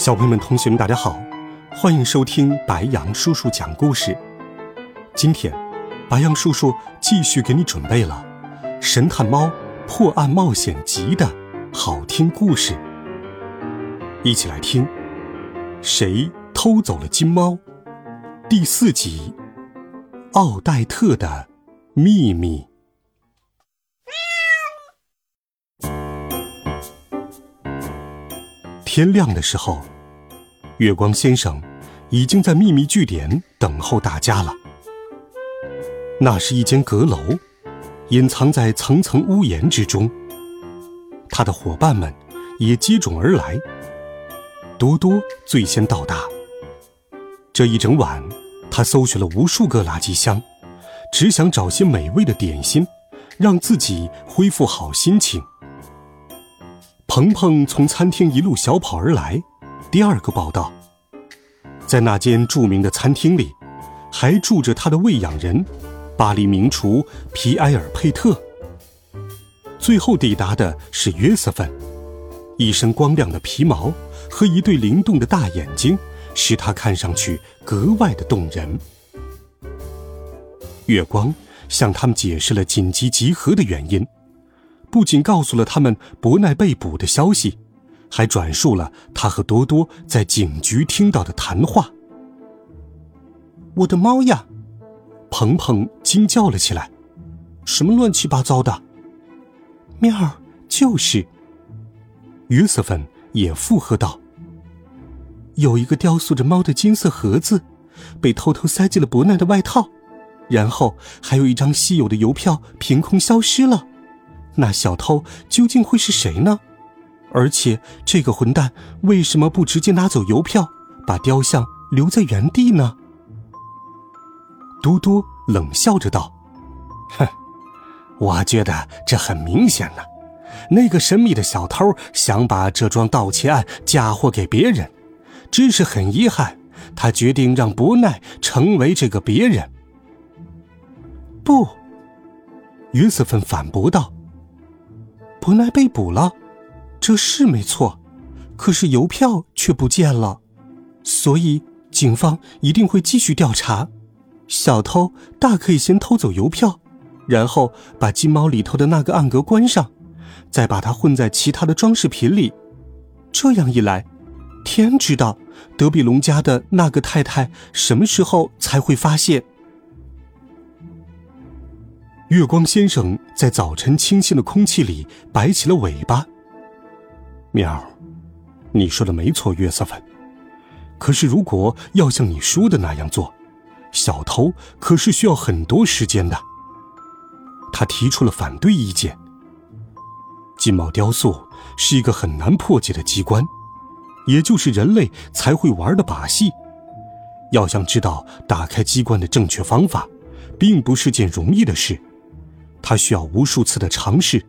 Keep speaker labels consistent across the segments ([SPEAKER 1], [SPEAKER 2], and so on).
[SPEAKER 1] 小朋友们、同学们，大家好，欢迎收听白羊叔叔讲故事。今天，白羊叔叔继续给你准备了《神探猫破案冒险集》的好听故事，一起来听。谁偷走了金猫？第四集，奥黛特的秘密。天亮的时候，月光先生已经在秘密据点等候大家了。那是一间阁楼，隐藏在层层屋檐之中。他的伙伴们也接踵而来。多多最先到达。这一整晚，他搜寻了无数个垃圾箱，只想找些美味的点心，让自己恢复好心情。鹏鹏从餐厅一路小跑而来，第二个报道，在那间著名的餐厅里，还住着他的喂养人，巴黎名厨皮埃尔佩特。最后抵达的是约瑟芬，一身光亮的皮毛和一对灵动的大眼睛，使他看上去格外的动人。月光向他们解释了紧急集合的原因。不仅告诉了他们伯奈被捕的消息，还转述了他和多多在警局听到的谈话。我的猫呀！鹏鹏惊叫了起来：“什么乱七八糟的？”喵，就是。约瑟芬也附和道：“有一个雕塑着猫的金色盒子，被偷偷塞进了伯奈的外套，然后还有一张稀有的邮票凭空消失了。”那小偷究竟会是谁呢？而且这个混蛋为什么不直接拿走邮票，把雕像留在原地呢？嘟嘟冷笑着道：“哼，我觉得这很明显呢。那个神秘的小偷想把这桩盗窃案嫁祸给别人，只是很遗憾，他决定让伯奈成为这个别人。”不，约瑟芬反驳道。伯奈被捕了，这是没错，可是邮票却不见了，所以警方一定会继续调查。小偷大可以先偷走邮票，然后把金猫里头的那个暗格关上，再把它混在其他的装饰品里。这样一来，天知道德比龙家的那个太太什么时候才会发现。月光先生在早晨清新的空气里摆起了尾巴。喵，你说的没错，约瑟芬。可是如果要像你说的那样做，小偷可是需要很多时间的。他提出了反对意见。金毛雕塑是一个很难破解的机关，也就是人类才会玩的把戏。要想知道打开机关的正确方法，并不是件容易的事。他需要无数次的尝试，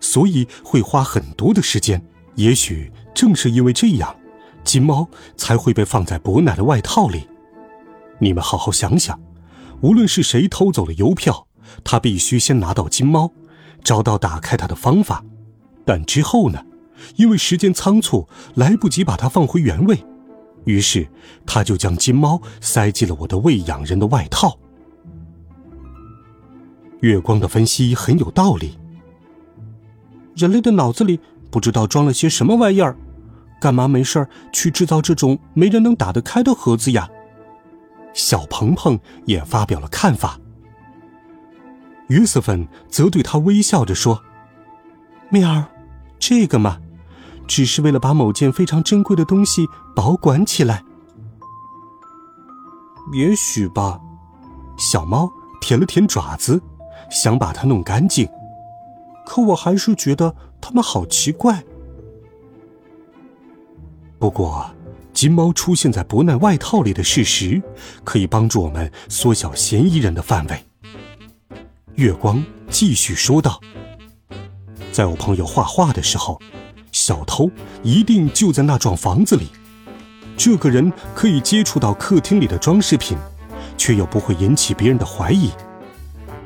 [SPEAKER 1] 所以会花很多的时间。也许正是因为这样，金猫才会被放在伯奶的外套里。你们好好想想，无论是谁偷走了邮票，他必须先拿到金猫，找到打开它的方法。但之后呢？因为时间仓促，来不及把它放回原位，于是他就将金猫塞进了我的喂养人的外套。月光的分析很有道理。人类的脑子里不知道装了些什么玩意儿，干嘛没事去制造这种没人能打得开的盒子呀？小鹏鹏也发表了看法。约瑟芬则对他微笑着说：“妹儿，这个嘛，只是为了把某件非常珍贵的东西保管起来。也许吧。”小猫舔了舔爪子。想把它弄干净，可我还是觉得他们好奇怪。不过，金猫出现在伯奈外套里的事实，可以帮助我们缩小嫌疑人的范围。月光继续说道：“在我朋友画画的时候，小偷一定就在那幢房子里。这个人可以接触到客厅里的装饰品，却又不会引起别人的怀疑，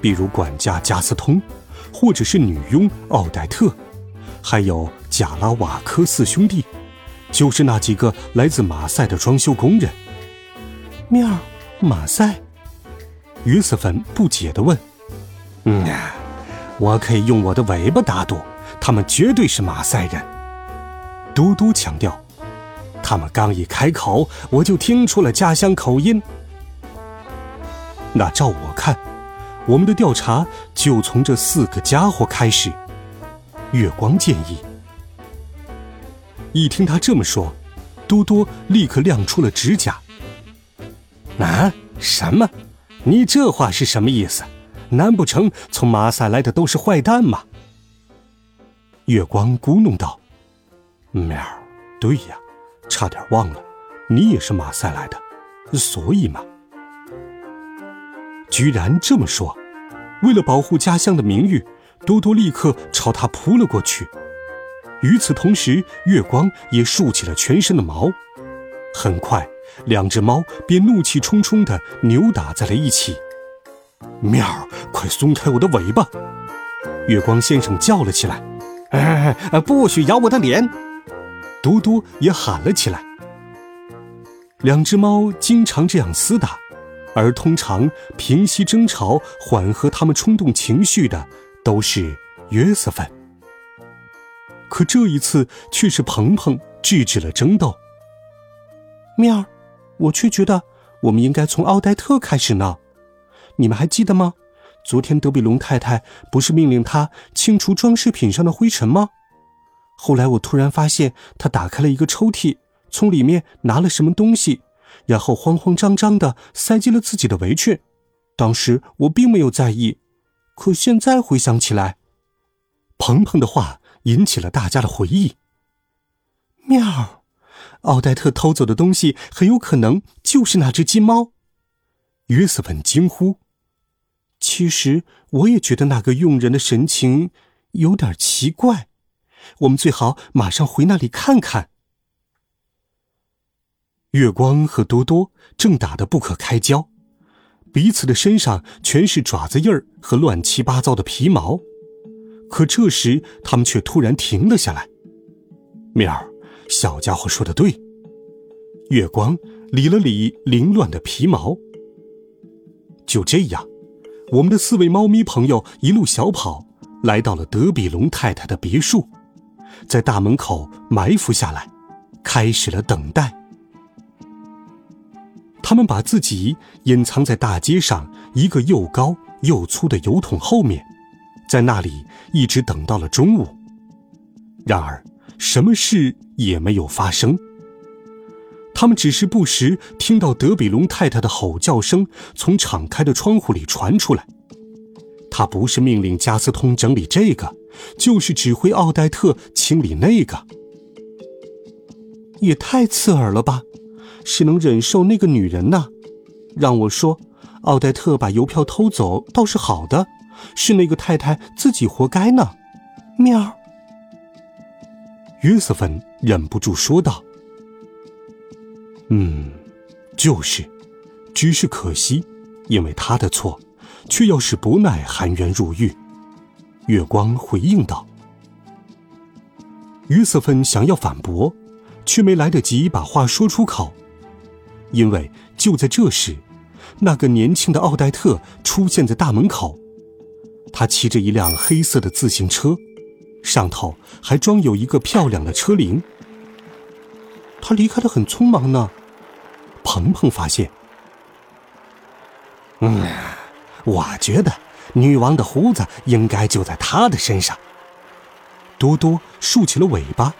[SPEAKER 1] 比如管家加斯通，或者是女佣奥黛特，还有贾拉瓦科四兄弟，就是那几个来自马赛的装修工人。”喵，马赛？约瑟芬不解地问。嗯，我可以用我的尾巴打赌，他们绝对是马赛人。嘟嘟强调，他们刚一开口，我就听出了家乡口音。那照我看，我们的调查就从这四个家伙开始。月光建议。一听他这么说，多多立刻亮出了指甲。啊？什么？你这话是什么意思？难不成从马赛来的都是坏蛋吗？月光咕哝道：“喵，对呀，差点忘了，你也是马赛来的，所以嘛。”居然这么说，为了保护家乡的名誉，多多立刻朝他扑了过去。与此同时，月光也竖起了全身的毛，很快，两只猫便怒气冲冲地扭打在了一起。喵，快松开我的尾巴！月光先生叫了起来：“哎，不许咬我的脸！”多多也喊了起来。两只猫经常这样厮打，而通常平息争吵、缓和他们冲动情绪的都是约瑟芬。可这一次却是鹏鹏制止了争斗。喵儿，我却觉得我们应该从奥黛特开始呢。你们还记得吗？昨天德比龙太太不是命令他清除装饰品上的灰尘吗？后来我突然发现他打开了一个抽屉，从里面拿了什么东西，然后慌慌张张的塞进了自己的围裙。当时我并没有在意，可现在回想起来，鹏鹏的话引起了大家的回忆。喵，奥黛特偷走的东西很有可能就是那只金猫。约瑟芬惊呼。其实我也觉得那个佣人的神情有点奇怪，我们最好马上回那里看看。月光和多多正打得不可开交，彼此的身上全是爪子印儿和乱七八糟的皮毛，可这时他们却突然停了下来。面儿，小家伙说的对。月光理了理凌乱的皮毛。就这样。我们的四位猫咪朋友一路小跑，来到了德比龙太太的别墅，在大门口埋伏下来，开始了等待。他们把自己隐藏在大街上一个又高又粗的油桶后面，在那里一直等到了中午。然而，什么事也没有发生。他们只是不时听到德比龙太太的吼叫声从敞开的窗户里传出来。他不是命令加斯通整理这个，就是指挥奥黛特清理那个。也太刺耳了吧！谁能忍受那个女人呢？让我说，奥黛特把邮票偷走倒是好的，是那个太太自己活该呢。喵。约瑟芬忍不住说道。嗯，就是，只是可惜，因为他的错，却要使不奈含冤入狱。月光回应道。约瑟芬想要反驳，却没来得及把话说出口，因为就在这时，那个年轻的奥黛特出现在大门口，他骑着一辆黑色的自行车，上头还装有一个漂亮的车铃。他离开的很匆忙呢。鹏鹏发现，嗯，我觉得女王的胡子应该就在她的身上。多多竖起了尾巴，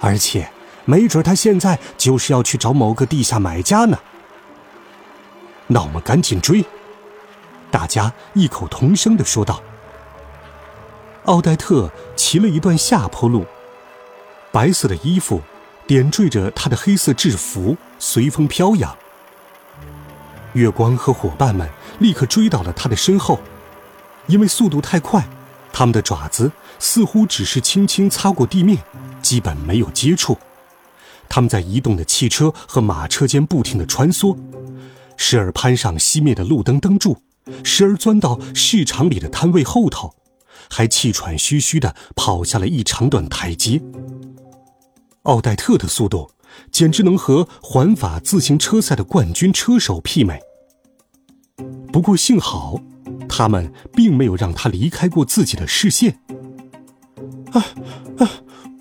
[SPEAKER 1] 而且没准他现在就是要去找某个地下买家呢。那我们赶紧追！大家异口同声的说道。奥黛特骑了一段下坡路，白色的衣服。点缀着他的黑色制服，随风飘扬。月光和伙伴们立刻追到了他的身后，因为速度太快，他们的爪子似乎只是轻轻擦过地面，基本没有接触。他们在移动的汽车和马车间不停地穿梭，时而攀上熄灭的路灯灯柱，时而钻到市场里的摊位后头，还气喘吁吁地跑下了一长段台阶。奥黛特的速度。简直能和环法自行车赛的冠军车手媲美。不过幸好，他们并没有让他离开过自己的视线。啊啊！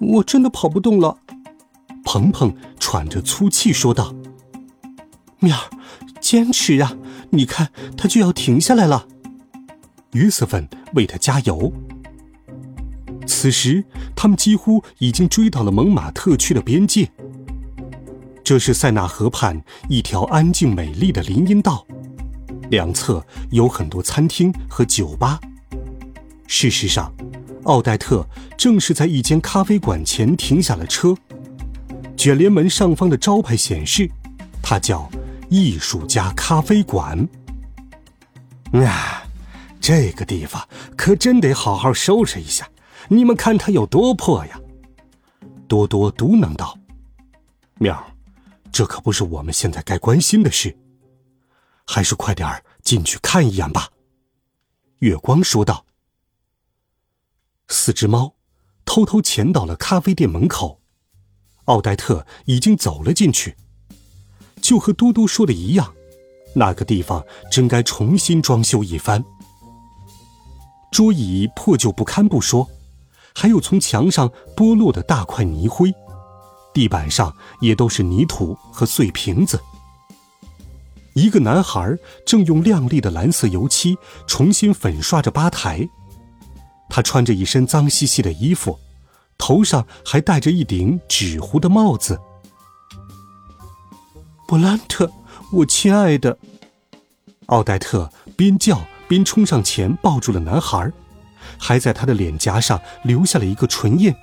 [SPEAKER 1] 我真的跑不动了，鹏鹏喘着粗气说道：“面儿，坚持呀！你看，他就要停下来了。”约瑟芬为他加油。此时，他们几乎已经追到了蒙马特区的边界。这是塞纳河畔一条安静美丽的林荫道，两侧有很多餐厅和酒吧。事实上，奥黛特正是在一间咖啡馆前停下了车。卷帘门上方的招牌显示，它叫“艺术家咖啡馆”。啊，这个地方可真得好好收拾一下！你们看它有多破呀！多多嘟囔道：“喵。”这可不是我们现在该关心的事，还是快点儿进去看一眼吧。”月光说道。四只猫偷偷潜到了咖啡店门口，奥黛特已经走了进去。就和嘟嘟说的一样，那个地方真该重新装修一番。桌椅破旧不堪不说，还有从墙上剥落的大块泥灰。地板上也都是泥土和碎瓶子。一个男孩正用亮丽的蓝色油漆重新粉刷着吧台，他穿着一身脏兮兮的衣服，头上还戴着一顶纸糊的帽子。布兰特，我亲爱的，奥黛特边叫边冲上前抱住了男孩，还在他的脸颊上留下了一个唇印。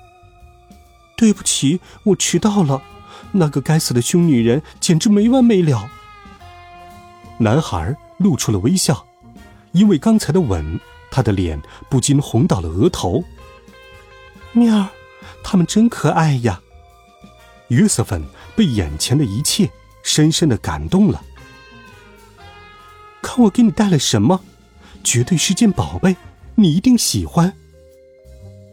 [SPEAKER 1] 对不起，我迟到了。那个该死的凶女人简直没完没了。男孩露出了微笑，因为刚才的吻，他的脸不禁红到了额头。面，他们真可爱呀。约瑟芬被眼前的一切深深的感动了。看我给你带了什么，绝对是件宝贝，你一定喜欢。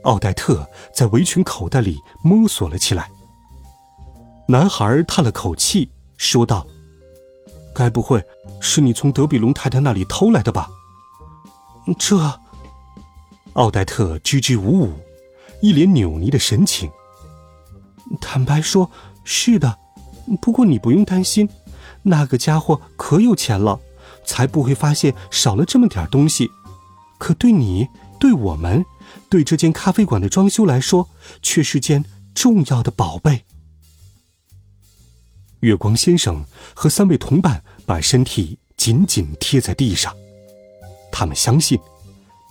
[SPEAKER 1] 奥黛特在围裙口袋里摸索了起来。男孩叹了口气，说道：“该不会是你从德比龙太太那里偷来的吧？”这……奥黛特支支吾吾，一脸扭捏的神情。坦白说，是的。不过你不用担心，那个家伙可有钱了，才不会发现少了这么点东西。可对你，对我们……对这间咖啡馆的装修来说，却是件重要的宝贝。月光先生和三位同伴把身体紧紧贴在地上，他们相信，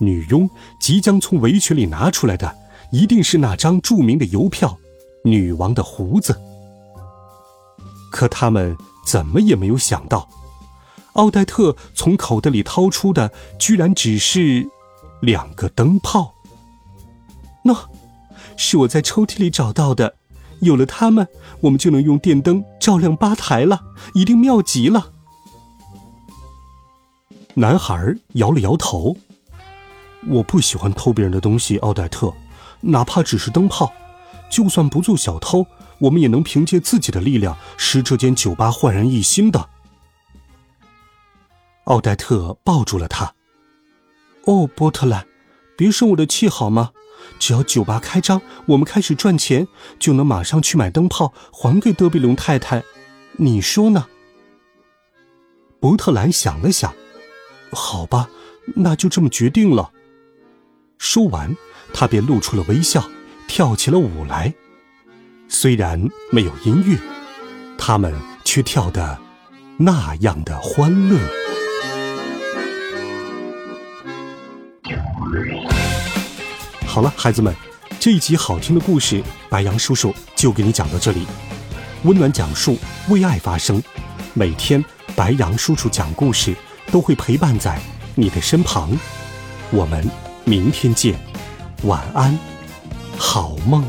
[SPEAKER 1] 女佣即将从围裙里拿出来的，一定是那张著名的邮票——女王的胡子。可他们怎么也没有想到，奥黛特从口袋里掏出的，居然只是两个灯泡。喏，是我在抽屉里找到的。有了它们，我们就能用电灯照亮吧台了，一定妙极了。男孩摇了摇头：“我不喜欢偷别人的东西，奥黛特，哪怕只是灯泡。就算不做小偷，我们也能凭借自己的力量使这间酒吧焕然一新的。”奥黛特抱住了他。“哦，波特兰，别生我的气好吗？”只要酒吧开张，我们开始赚钱，就能马上去买灯泡还给德比龙太太。你说呢？伯特兰想了想，好吧，那就这么决定了。说完，他便露出了微笑，跳起了舞来。虽然没有音乐，他们却跳得那样的欢乐。好了，孩子们。这一集好听的故事，白羊叔叔就给你讲到这里。温暖讲述，为爱发声。每天，白羊叔叔讲故事都会陪伴在你的身旁。我们明天见，晚安，好梦。